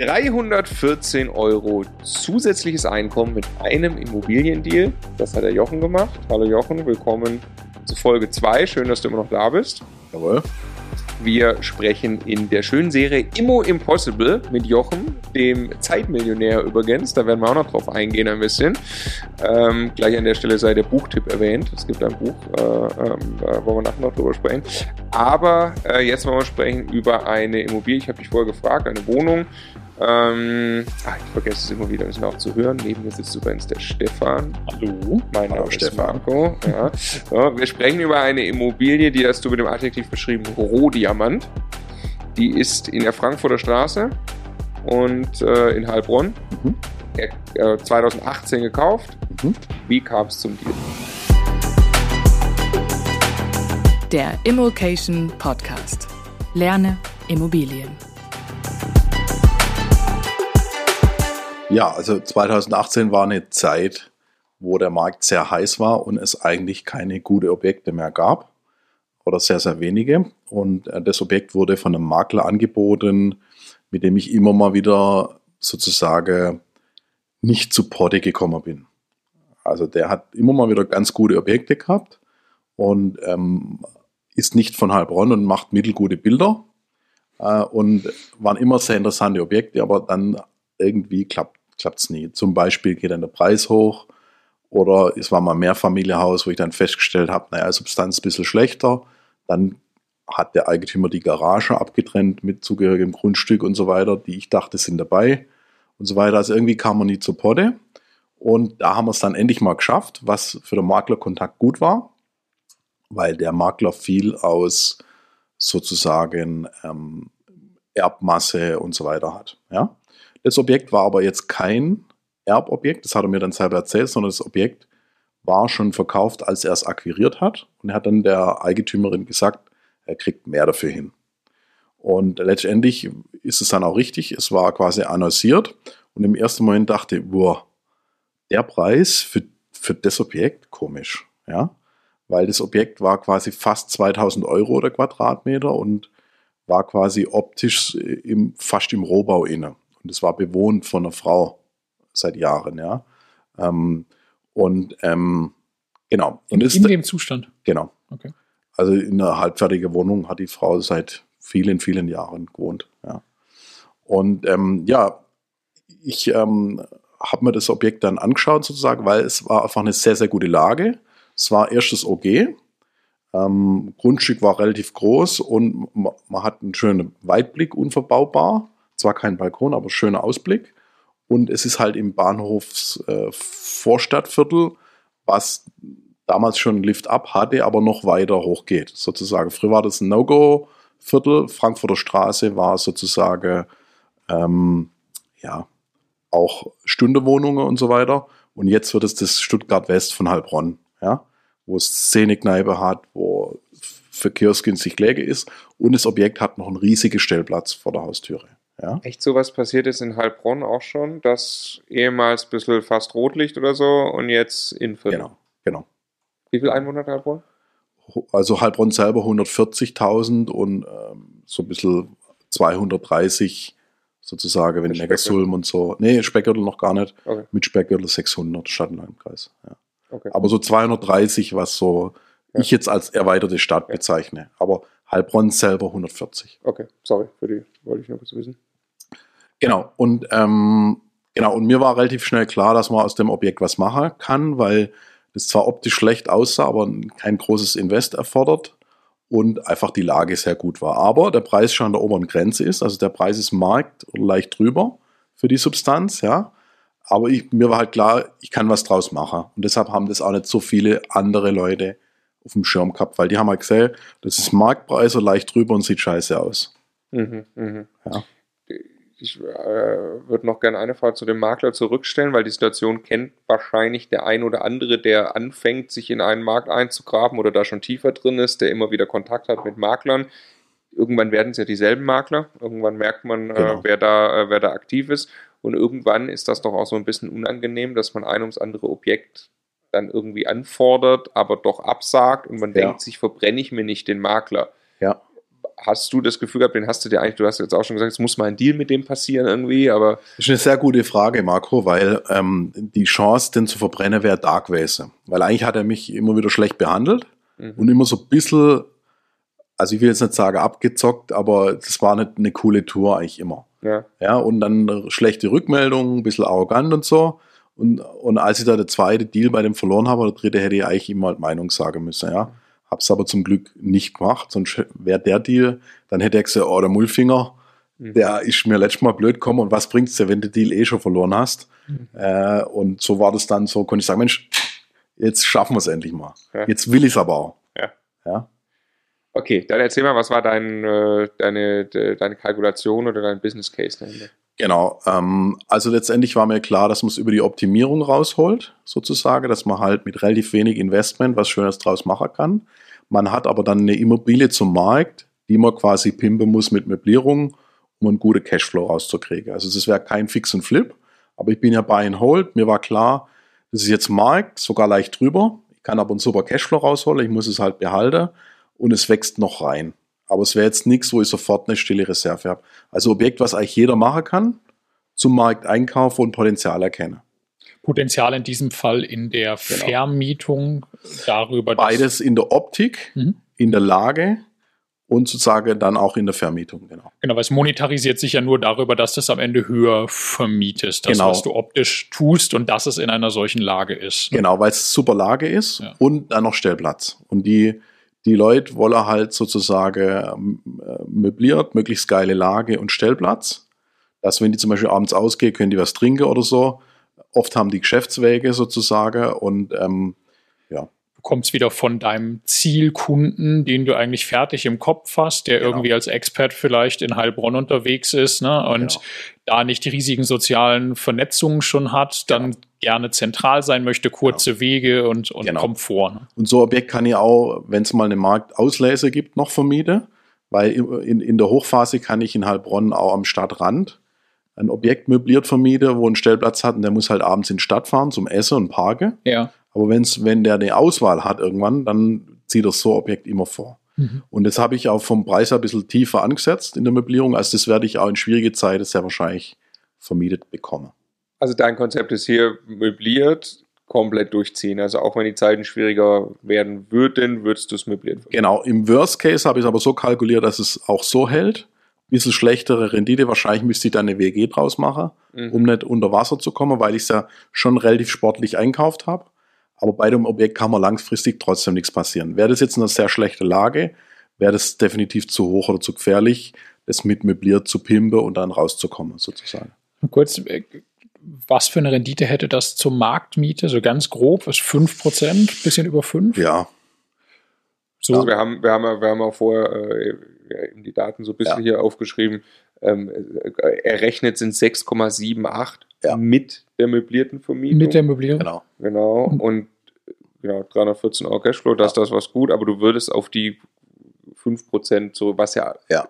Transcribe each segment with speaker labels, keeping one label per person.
Speaker 1: 314 Euro zusätzliches Einkommen mit einem Immobiliendeal. Das hat der Jochen gemacht. Hallo Jochen, willkommen zu Folge 2. Schön, dass du immer noch da bist.
Speaker 2: Jawohl.
Speaker 1: Wir sprechen in der schönen Serie Immo Impossible mit Jochen, dem Zeitmillionär übrigens. Da werden wir auch noch drauf eingehen ein bisschen. Ähm, gleich an der Stelle sei der Buchtipp erwähnt. Es gibt ein Buch, äh, äh, da wollen wir nachher noch drüber sprechen. Aber äh, jetzt wollen wir sprechen über eine Immobilie. Ich habe dich vorher gefragt, eine Wohnung. Ähm, ach, ich vergesse es immer wieder, ist auch zu hören. Neben mir sitzt übrigens der Stefan.
Speaker 2: Hallo.
Speaker 1: Mein
Speaker 2: Hallo,
Speaker 1: Name ist
Speaker 2: Stefan.
Speaker 1: Marco. Ja. So, wir sprechen über eine Immobilie, die hast du mit dem Adjektiv beschrieben, Rohdiamant. Die ist in der Frankfurter Straße und äh, in Heilbronn.
Speaker 2: Mhm.
Speaker 1: Er, äh, 2018 gekauft.
Speaker 2: Mhm.
Speaker 1: Wie kam es zum Deal?
Speaker 3: Der Immokation Podcast. Lerne Immobilien.
Speaker 2: Ja, also 2018 war eine Zeit, wo der Markt sehr heiß war und es eigentlich keine gute Objekte mehr gab oder sehr, sehr wenige. Und äh, das Objekt wurde von einem Makler angeboten, mit dem ich immer mal wieder sozusagen nicht zu Potte gekommen bin. Also der hat immer mal wieder ganz gute Objekte gehabt und ähm, ist nicht von Heilbronn und macht mittelgute Bilder äh, und waren immer sehr interessante Objekte, aber dann irgendwie klappt es nie. Zum Beispiel geht dann der Preis hoch oder es war mal ein Mehrfamilienhaus, wo ich dann festgestellt habe, naja, Substanz ein bisschen schlechter. Dann hat der Eigentümer die Garage abgetrennt mit zugehörigem Grundstück und so weiter, die ich dachte sind dabei und so weiter. Also irgendwie kam man nie zur Potte. Und da haben wir es dann endlich mal geschafft, was für den Maklerkontakt gut war, weil der Makler viel aus sozusagen ähm, Erbmasse und so weiter hat. Ja? Das Objekt war aber jetzt kein Erbobjekt, das hat er mir dann selber erzählt, sondern das Objekt war schon verkauft, als er es akquiriert hat. Und er hat dann der Eigentümerin gesagt, er kriegt mehr dafür hin. Und letztendlich ist es dann auch richtig, es war quasi annonciert. Und im ersten Moment dachte ich, boah, der Preis für, für das Objekt, komisch, ja. Weil das Objekt war quasi fast 2000 Euro der Quadratmeter und war quasi optisch im, fast im Rohbau inne. Und es war bewohnt von einer Frau seit Jahren, ja. Ähm, und ähm, genau. Und
Speaker 4: In,
Speaker 2: ist,
Speaker 4: in dem Zustand.
Speaker 2: genau.
Speaker 4: Okay.
Speaker 2: Also in einer halbfertigen Wohnung hat die Frau seit vielen, vielen Jahren gewohnt. Ja. Und ähm, ja, ich ähm, habe mir das Objekt dann angeschaut sozusagen, weil es war einfach eine sehr, sehr gute Lage. Es war erstes OG. Ähm, Grundstück war relativ groß und ma- man hat einen schönen Weitblick unverbaubar. Zwar kein Balkon, aber schöner Ausblick. Und es ist halt im Bahnhofs äh, was damals schon einen Lift ab hatte, aber noch weiter hochgeht, sozusagen. Früher war das ein No-Go-Viertel. Frankfurter Straße war sozusagen, ähm, ja, auch Stundewohnungen und so weiter. Und jetzt wird es das Stuttgart West von Heilbronn, ja, wo es Szenekneipe hat, wo verkehrsgünstig Läge ist. Und das Objekt hat noch einen riesigen Stellplatz vor der Haustüre. Ja.
Speaker 1: Echt sowas passiert ist in Heilbronn auch schon, das ehemals ein bisschen fast Rotlicht oder so und jetzt Innenviertel.
Speaker 2: Genau, genau.
Speaker 1: Wie viel Einwohner hat Heilbronn?
Speaker 2: Also Heilbronn selber 140.000 und ähm, so ein bisschen 230 sozusagen, wenn Neckarsulm und so. Nee, Speckgürtel noch gar nicht.
Speaker 1: Okay,
Speaker 2: Mit Speckgürtel 600 Stadtlandkreis. Ja.
Speaker 1: okay.
Speaker 2: Aber so 230, was so
Speaker 1: Ja.
Speaker 2: ich jetzt als erweiterte Stadt
Speaker 1: Ja.
Speaker 2: bezeichne. Aber Heilbronn selber 140.
Speaker 1: okay, sorry für die, wollte ich nur kurz wissen.
Speaker 2: Genau. Und ähm, genau, und mir war relativ schnell klar, dass man aus dem Objekt was machen kann, weil das zwar optisch schlecht aussah, aber kein großes Invest erfordert und einfach die Lage sehr gut war. Aber der Preis schon an der oberen Grenze ist, also der Preis ist Markt oder leicht drüber für die Substanz, ja. Aber ich, mir war halt klar, ich kann was draus machen. Und deshalb haben das auch nicht so viele andere Leute auf dem Schirm gehabt, weil die haben halt gesehen, das ist Marktpreis so leicht drüber und sieht scheiße aus.
Speaker 1: Mhm, mhm.
Speaker 2: Ja.
Speaker 1: Ich äh, würde noch gerne eine Frage zu dem Makler zurückstellen, weil die Situation kennt wahrscheinlich der ein oder andere, der anfängt, sich in einen Markt einzugraben oder da schon tiefer drin ist, der immer wieder Kontakt hat mit Maklern. Irgendwann werden es ja dieselben Makler. Irgendwann merkt man,
Speaker 2: Genau.
Speaker 1: äh, wer, da, äh, wer da aktiv ist. Und irgendwann ist das doch auch so ein bisschen unangenehm, dass man ein ums andere Objekt dann irgendwie anfordert, aber doch absagt und man
Speaker 2: Ja.
Speaker 1: denkt sich, verbrenne ich mir nicht den Makler.
Speaker 2: Ja.
Speaker 1: Hast du das Gefühl gehabt, den hast du dir eigentlich, du hast jetzt auch schon gesagt, es muss mal ein Deal mit dem passieren irgendwie, aber.
Speaker 2: Das ist eine sehr gute Frage, Marco, weil ähm, die Chance, den zu verbrennen, wäre da gewesen. Weil eigentlich hat er mich immer wieder schlecht behandelt mhm. und immer so ein bisschen, also ich will jetzt nicht sagen abgezockt, aber das war nicht eine coole Tour eigentlich immer. Ja. Ja, und dann schlechte Rückmeldungen, ein bisschen arrogant und so. Und, und als ich da der zweite Deal bei dem verloren habe, oder der dritte, hätte ich eigentlich immer halt Meinung sagen müssen, ja. Hab's aber zum Glück nicht gemacht, sonst wäre der Deal, dann hätte er gesagt, oh, der Mullfinger, mhm. der ist mir letztes Mal blöd gekommen und was bringt's dir, wenn du den Deal eh schon verloren hast? Mhm. Äh, und so war das dann so, konnte ich sagen, Mensch, jetzt schaffen wir es endlich mal. Ja. Jetzt will ich es aber auch.
Speaker 1: Ja. ja. Okay, dann erzähl mal, was war dein, äh, deine, deine Kalkulation oder dein Business Case dahinter?
Speaker 2: Genau, ähm, also letztendlich war mir klar, dass man es über die Optimierung rausholt, sozusagen, dass man halt mit relativ wenig Investment was Schönes draus machen kann. Man hat aber dann eine Immobilie zum Markt, die man quasi pimpen muss mit Möblierung, um einen guten Cashflow rauszukriegen. Also das wäre kein Fix und Flip, aber ich bin ja Buy and Hold. Mir war klar, das ist jetzt Markt, sogar leicht drüber. Ich kann aber einen super Cashflow rausholen, ich muss es halt behalten und es wächst noch rein. Aber es wäre jetzt nichts, wo ich sofort eine stille Reserve habe. Also Objekt, was eigentlich jeder machen kann, zum Markt einkaufen und Potenzial erkennen.
Speaker 4: Potenzial in diesem Fall in der genau. Vermietung darüber.
Speaker 2: Beides in der Optik, mhm. in der Lage und sozusagen dann auch in der Vermietung,
Speaker 4: genau. Genau, weil es monetarisiert sich ja nur darüber, dass du es am Ende höher vermietest, das, genau. was du optisch tust und dass es in einer solchen Lage ist.
Speaker 2: Ne? Genau, weil es super Lage ist ja. und dann noch Stellplatz. Und die die Leute wollen halt sozusagen ähm, äh, möbliert, möglichst geile Lage und Stellplatz. Dass wenn die zum Beispiel abends ausgehen, können die was trinken oder so. Oft haben die Geschäftswege sozusagen und ähm, ja.
Speaker 4: Du kommst wieder von deinem Zielkunden, den du eigentlich fertig im Kopf hast, der genau. irgendwie als Expert vielleicht in Heilbronn unterwegs ist ne? und genau. da nicht die riesigen sozialen Vernetzungen schon hat, dann genau gerne zentral sein möchte, kurze genau. Wege und, und genau. Komfort. Ne?
Speaker 2: Und so ein Objekt kann ich auch, wenn es mal eine Marktauslese gibt, noch vermieten, weil in, in der Hochphase kann ich in Heilbronn auch am Stadtrand ein Objekt möbliert vermieten, wo einen Stellplatz hat und der muss halt abends in die Stadt fahren zum Essen und Parken.
Speaker 4: Ja.
Speaker 2: Aber wenn's, wenn der eine Auswahl hat irgendwann, dann zieht er so ein Objekt immer vor. Mhm. Und das habe ich auch vom Preis ein bisschen tiefer angesetzt in der Möblierung. Also das werde ich auch in schwierige Zeiten sehr wahrscheinlich vermietet bekommen.
Speaker 1: Also dein Konzept ist hier möbliert, komplett durchziehen. Also auch wenn die Zeiten schwieriger werden würden, würdest du es möbliert.
Speaker 2: Genau, im Worst Case habe ich es aber so kalkuliert, dass es auch so hält. Bisschen schlechtere Rendite, wahrscheinlich müsste ich da eine WG draus machen, mhm. um nicht unter Wasser zu kommen, weil ich es ja schon relativ sportlich einkauft habe. Aber bei dem Objekt kann man langfristig trotzdem nichts passieren. Wäre das jetzt in einer sehr schlechten Lage, wäre das definitiv zu hoch oder zu gefährlich, das mit möbliert zu pimpen und dann rauszukommen, sozusagen.
Speaker 4: Kurz, äh, was für eine Rendite hätte das zur Marktmiete? So ganz grob, was 5%, bisschen über 5?
Speaker 2: Ja.
Speaker 1: So. Also wir haben, wir haben, wir haben auch vorher äh, die Daten so ein bisschen ja. hier aufgeschrieben. Ähm, äh, errechnet sind 6,78 ja. mit der möblierten Vermietung.
Speaker 4: Mit der Möblierung.
Speaker 1: Genau. Genau. Und ja, 314 Euro Cashflow, das, ja. das was gut, aber du würdest auf die 5% so, was ja,
Speaker 2: ja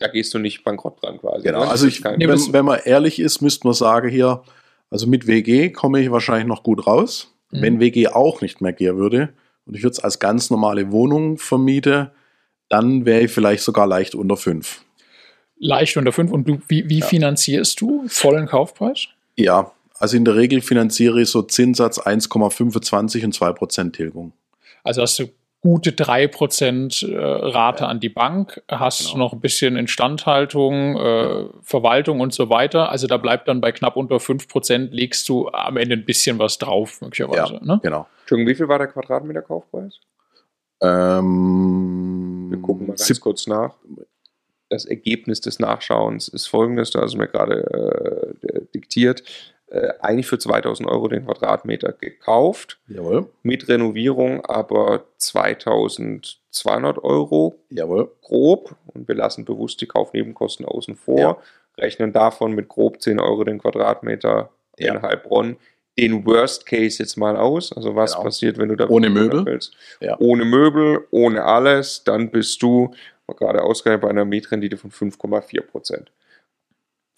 Speaker 1: da gehst du nicht bankrott dran quasi.
Speaker 2: Genau, ne? also ich, wenn, wenn, man ehrlich ist, müsste man sagen hier, also mit WG komme ich wahrscheinlich noch gut raus. Mhm. Wenn WG auch nicht mehr gehen würde und ich würde es als ganz normale Wohnung vermieten, dann wäre ich vielleicht sogar leicht unter fünf.
Speaker 4: Leicht unter fünf und du, wie, wie ja. finanzierst du vollen Kaufpreis?
Speaker 2: Ja, also in der Regel finanziere ich so Zinssatz 1,25 und 2% Tilgung.
Speaker 4: Also hast du gute 3% äh, Rate ja. an die Bank, hast genau. noch ein bisschen Instandhaltung, äh, Verwaltung und so weiter. Also da bleibt dann bei knapp unter 5% legst du am Ende ein bisschen was drauf, möglicherweise. Ja,
Speaker 2: ne? genau.
Speaker 1: Entschuldigung, wie viel war der Quadratmeter Kaufpreis?
Speaker 2: Ähm,
Speaker 1: Wir gucken mal ganz kurz nach. Das Ergebnis des Nachschauens ist folgendes, du hast mir gerade äh, diktiert äh, eigentlich für 2000 Euro den Quadratmeter gekauft.
Speaker 2: Jawohl.
Speaker 1: Mit Renovierung aber 2200 Euro.
Speaker 2: Jawohl.
Speaker 1: Grob. Und wir lassen bewusst die Kaufnebenkosten außen vor. Ja. Rechnen davon mit grob 10 Euro den Quadratmeter ja. in Heilbronn. Den Worst Case jetzt mal aus. Also was genau. passiert, wenn du da
Speaker 2: ohne Möbel
Speaker 1: willst. Ja. Ohne Möbel, ohne alles, dann bist du gerade ausgerechnet bei einer Mietrendite von 5,4 Prozent.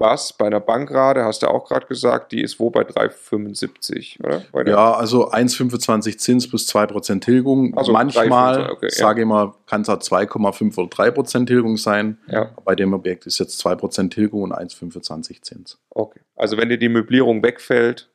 Speaker 1: Was bei einer Bankrate, hast du auch gerade gesagt, die ist wo bei 3,75, oder?
Speaker 2: ja, also 1,25 Zins plus 2% Tilgung.
Speaker 1: Also
Speaker 2: Manchmal,
Speaker 1: okay,
Speaker 2: sage ich mal, kann es auch 2,5 oder 3% Tilgung sein.
Speaker 1: Ja.
Speaker 2: Bei dem Objekt ist jetzt 2% Tilgung und 1,25 Zins.
Speaker 1: Okay. Also wenn dir die Möblierung wegfällt,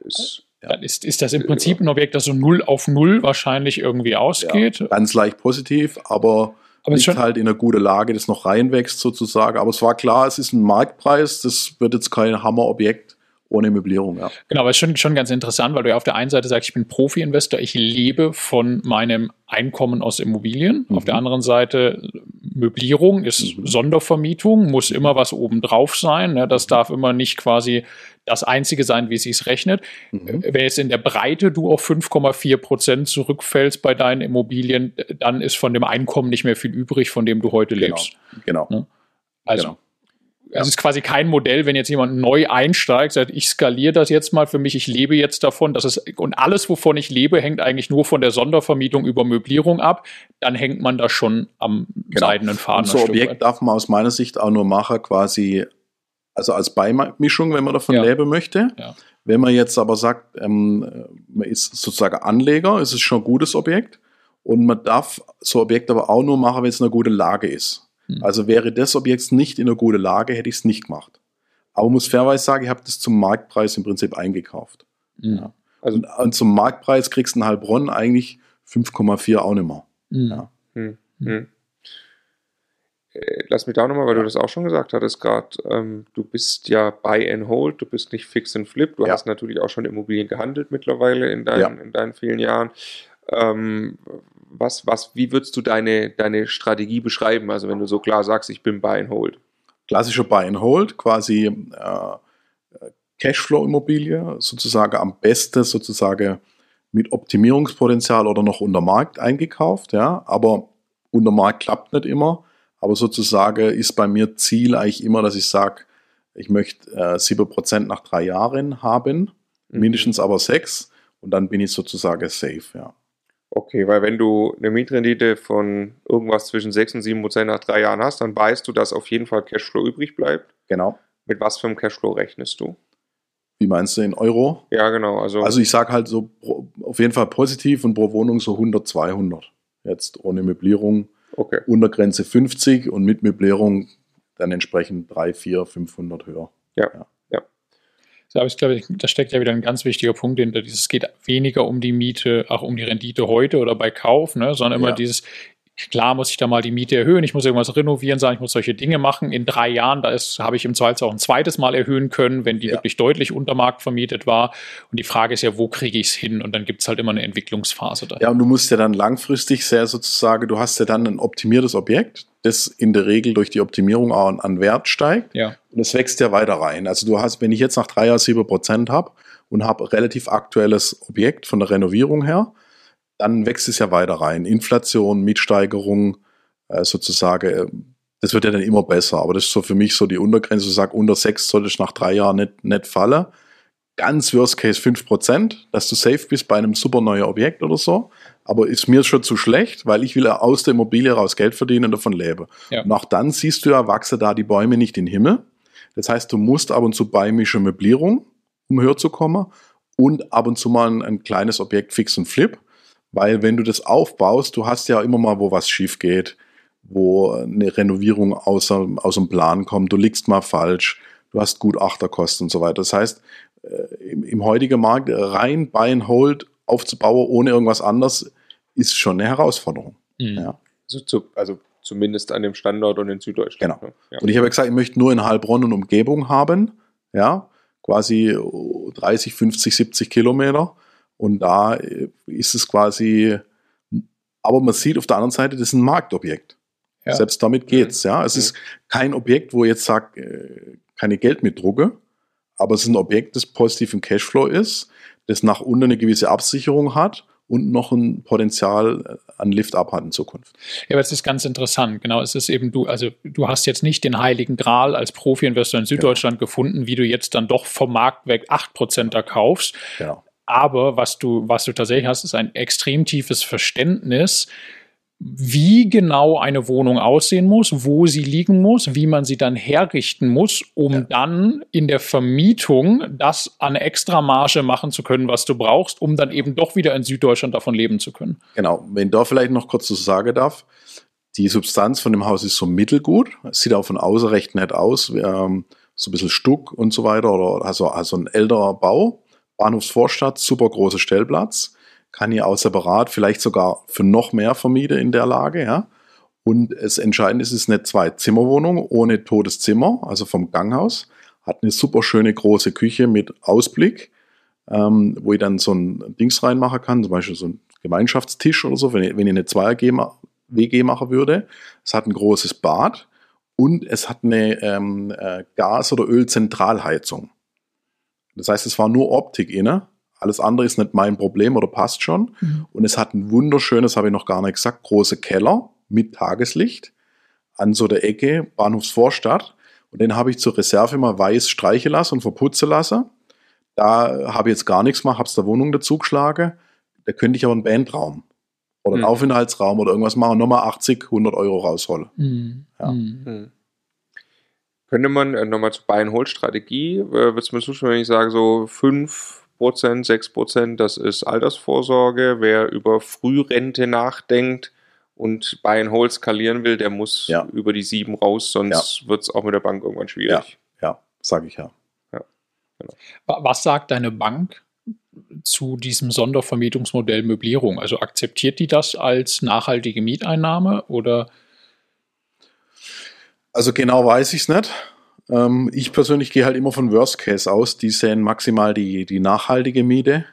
Speaker 1: ist
Speaker 4: dann ist, ist das im Prinzip ein Objekt, das so 0 auf 0 wahrscheinlich irgendwie ausgeht.
Speaker 2: Ja, ganz leicht positiv, aber,
Speaker 4: Aber schon-
Speaker 2: halt in einer guten Lage, das noch reinwächst sozusagen. Aber es war klar, es ist ein Marktpreis, das wird jetzt kein Hammerobjekt ohne Möblierung. Ja.
Speaker 4: Genau, aber es ist schon, schon ganz interessant, weil du ja auf der einen Seite sagst, ich bin Profi-Investor, ich lebe von meinem Einkommen aus Immobilien. Auf der anderen Seite Möblierung ist Sondervermietung, muss immer was obendrauf sein. Ne? Das darf immer nicht quasi das Einzige sein, wie es sich rechnet.
Speaker 2: Mhm.
Speaker 4: Wenn jetzt in der Breite du auf 5,4 Prozent zurückfällst bei deinen Immobilien, dann ist von dem Einkommen nicht mehr viel übrig, von dem du heute
Speaker 2: Genau.
Speaker 4: lebst.
Speaker 2: genau.
Speaker 4: Ne? Also
Speaker 2: genau.
Speaker 4: Es ist quasi kein Modell, wenn jetzt jemand neu einsteigt, sagt, ich skaliere das jetzt mal für mich, ich lebe jetzt davon, das ist, und alles, wovon ich lebe, hängt eigentlich nur von der Sondervermietung über Möblierung ab, dann hängt man da schon am
Speaker 2: Genau.
Speaker 4: seidenen Faden.
Speaker 2: Und so
Speaker 4: ein
Speaker 2: Objekt
Speaker 4: weit.
Speaker 2: darf man aus meiner Sicht auch nur machen, quasi, also als Beimischung, wenn man davon
Speaker 4: Ja.
Speaker 2: leben möchte.
Speaker 4: Ja.
Speaker 2: Wenn man jetzt aber sagt, ähm, man ist sozusagen Anleger, ist es schon ein gutes Objekt. Und man darf so Objekt aber auch nur machen, wenn es in einer guten Lage ist.
Speaker 4: Hm.
Speaker 2: Also wäre das Objekt nicht in einer guten Lage, hätte ich es nicht gemacht. Aber muss fairerweise sagen, ich habe das zum Marktpreis im Prinzip eingekauft.
Speaker 4: Mhm.
Speaker 1: Also-
Speaker 2: und, und zum Marktpreis kriegst du in Heilbronn eigentlich 5,4 auch nicht mehr.
Speaker 4: Mhm.
Speaker 2: Ja.
Speaker 1: Hm, hm. Äh, Lass mich da nochmal, weil du das auch schon gesagt hattest gerade, ähm, du bist ja Buy and Hold, du bist nicht Fix and Flip, du
Speaker 2: Ja.
Speaker 1: hast natürlich auch schon Immobilien gehandelt mittlerweile in deinen,
Speaker 2: Ja.
Speaker 1: in deinen vielen Jahren. Ähm, was, was, wie würdest du deine, deine Strategie beschreiben? Also wenn du so klar sagst, ich bin Buy and Hold.
Speaker 2: klassische Buy and Hold, quasi äh, Cashflow-Immobilie, sozusagen am besten sozusagen mit Optimierungspotenzial oder noch unter Markt eingekauft, ja, aber unter Markt klappt nicht immer, aber sozusagen ist bei mir Ziel eigentlich immer, dass ich sage, ich möchte äh, 7% nach drei Jahren haben,
Speaker 1: Mhm.
Speaker 2: mindestens aber sechs und dann bin ich sozusagen safe, ja.
Speaker 1: Okay, weil wenn du eine Mietrendite von irgendwas zwischen 6 und 7 Prozent nach drei Jahren hast, dann weißt du, dass auf jeden Fall Cashflow übrig bleibt.
Speaker 2: Genau.
Speaker 1: Mit was für einem Cashflow rechnest du?
Speaker 2: Wie meinst du in Euro?
Speaker 1: Ja, genau. Also,
Speaker 2: Also ich sage halt so auf jeden Fall positiv und pro Wohnung so 100, 200. Jetzt ohne Möblierung,
Speaker 1: okay.
Speaker 2: Untergrenze 50 und mit Möblierung dann entsprechend 3, 4, 500 höher.
Speaker 4: So, Aber ich glaube, da steckt ja wieder ein ganz wichtiger Punkt hinter. Es geht weniger um die Miete, auch um die Rendite heute oder bei Kauf, ne, sondern immer
Speaker 2: Ja.
Speaker 4: dieses, klar muss ich da mal die Miete erhöhen, ich muss irgendwas renovieren, sagen, ich muss solche Dinge machen. In drei Jahren, da ist, habe ich im Zweifel auch ein zweites Mal erhöhen können, wenn die
Speaker 2: Ja.
Speaker 4: wirklich deutlich unter Markt vermietet war. Und die Frage ist ja, wo kriege ich es hin? Und dann gibt es halt immer eine Entwicklungsphase da.
Speaker 2: Ja, und du musst ja dann langfristig sehr sozusagen, du hast ja dann ein optimiertes Objekt, das in der Regel durch die Optimierung auch an, Wert steigt.
Speaker 4: Ja.
Speaker 2: Und es wächst ja weiter rein. Also du hast, wenn ich jetzt nach drei Jahren 7% habe und habe relativ aktuelles Objekt von der Renovierung her, dann wächst es ja weiter rein. Inflation, Mietsteigerung, äh, sozusagen, äh, das wird ja dann immer besser. Aber das ist so für mich so die Untergrenze. Ich sage, unter 6 sollte ich nach drei Jahren nicht, nicht fallen. Ganz Worst Case 5%, dass du safe bist bei einem super neuen Objekt oder so. Aber ist mir schon zu schlecht, weil ich will ja aus der Immobilie raus Geld verdienen und davon leben.
Speaker 4: Ja.
Speaker 2: Und auch dann siehst du ja, wachsen da die Bäume nicht in den Himmel. Das heißt, du musst ab und zu beimischen Möblierung, um höher zu kommen. Und ab und zu mal ein, ein kleines Objekt Fix und Flip. Weil wenn du das aufbaust, du hast ja immer mal, wo was schief geht, wo eine Renovierung außer, aus dem Plan kommt, du liegst mal falsch, du hast Gutachterkosten und so weiter. Das heißt, äh, im, im heutigen Markt rein Buy and Hold aufzubauen, ohne irgendwas anderes, ist schon eine Herausforderung.
Speaker 4: Mhm.
Speaker 2: Ja.
Speaker 1: Also, zu, also zumindest an dem Standort und in Süddeutschland.
Speaker 2: Genau.
Speaker 1: Ne? Ja.
Speaker 2: Und ich habe ja gesagt, ich möchte nur in Heilbronn und Umgebung haben, ja, quasi 30, 50, 70 Kilometer. Und da äh, ist es quasi, aber man sieht auf der anderen Seite, das ist ein Marktobjekt.
Speaker 4: Ja.
Speaker 2: Selbst damit geht's, ja. Es
Speaker 1: Mhm.
Speaker 2: ist kein Objekt, wo ich jetzt sagt, äh, keine Geld mit drucke, aber es ist ein Objekt, das positiv im Cashflow ist, das nach unten eine gewisse Absicherung hat und noch ein Potenzial äh, an Lift-Up hat in Zukunft.
Speaker 4: Ja, aber es ist ganz interessant. Genau, es ist eben du, also du hast jetzt nicht den heiligen Gral als Profi-Investor in Süddeutschland gefunden, wie du jetzt dann doch vom Markt weg 8% da kaufst.
Speaker 2: Genau.
Speaker 4: Aber was du, was du tatsächlich hast, ist ein extrem tiefes Verständnis, wie genau eine Wohnung aussehen muss, wo sie liegen muss, wie man sie dann herrichten muss, um ja. dann in der Vermietung das an extra Marge machen zu können, was du brauchst, um dann eben doch wieder in Süddeutschland davon leben zu können.
Speaker 2: Genau, wenn da vielleicht noch kurz zu sagen darf, die Substanz von dem Haus ist so mittelgut, es sieht auch von außen recht nett aus, ähm, so ein bisschen Stuck und so weiter, oder also, also ein älterer Bau, Bahnhofsvorstadt, super großer Stellplatz kann ich auch separat, vielleicht sogar für noch mehr vermieten in der Lage, ja. Und das Entscheidende ist, es ist eine Zwei-Zimmer-Wohnung ohne totes Zimmer, also vom Ganghaus. Hat eine super schöne große Küche mit Ausblick, ähm, wo ich dann so ein Dings reinmachen kann, zum Beispiel so ein Gemeinschaftstisch oder so, wenn ich, wenn ich eine Zweier-WG machen würde. Es hat ein großes Bad und es hat eine ähm, äh, Gas- oder Ölzentralheizung. Das heißt, es war nur Optik inne alles andere ist nicht mein Problem oder passt schon. Mhm. Und es hat ein wunderschönes, habe ich noch gar nicht gesagt, große Keller mit Tageslicht an so der Ecke Bahnhofsvorstadt. Und den habe ich zur Reserve mal weiß streichen lassen und verputzen lassen. Da habe ich jetzt gar nichts gemacht, habe es der Wohnung dazu geschlagen. Da könnte ich aber einen Bandraum oder einen mhm. Aufenthaltsraum oder irgendwas machen und nochmal 80, 100 Euro rausholen. Mhm. Ja. Mhm.
Speaker 1: mhm. Könnte man äh, nochmal zur Buy-and-Hold-Strategie, äh, würdest du mir zustimmen, wenn ich sage, so fünf Prozent, 6 Prozent, das ist Altersvorsorge. Wer über Frührente nachdenkt und Buy and Hold skalieren will, der muss ja. über die 7 raus, sonst ja. wird es auch mit der Bank irgendwann schwierig.
Speaker 2: Ja, ja sage ich ja. ja
Speaker 4: genau. Was sagt deine Bank zu diesem Sondervermietungsmodell Möblierung? Also akzeptiert die das als nachhaltige Mieteinnahme oder?
Speaker 2: Also genau weiß ich es nicht. Ähm, ich persönlich gehe halt immer von Worst Case aus. Die sehen maximal die, die nachhaltige Miete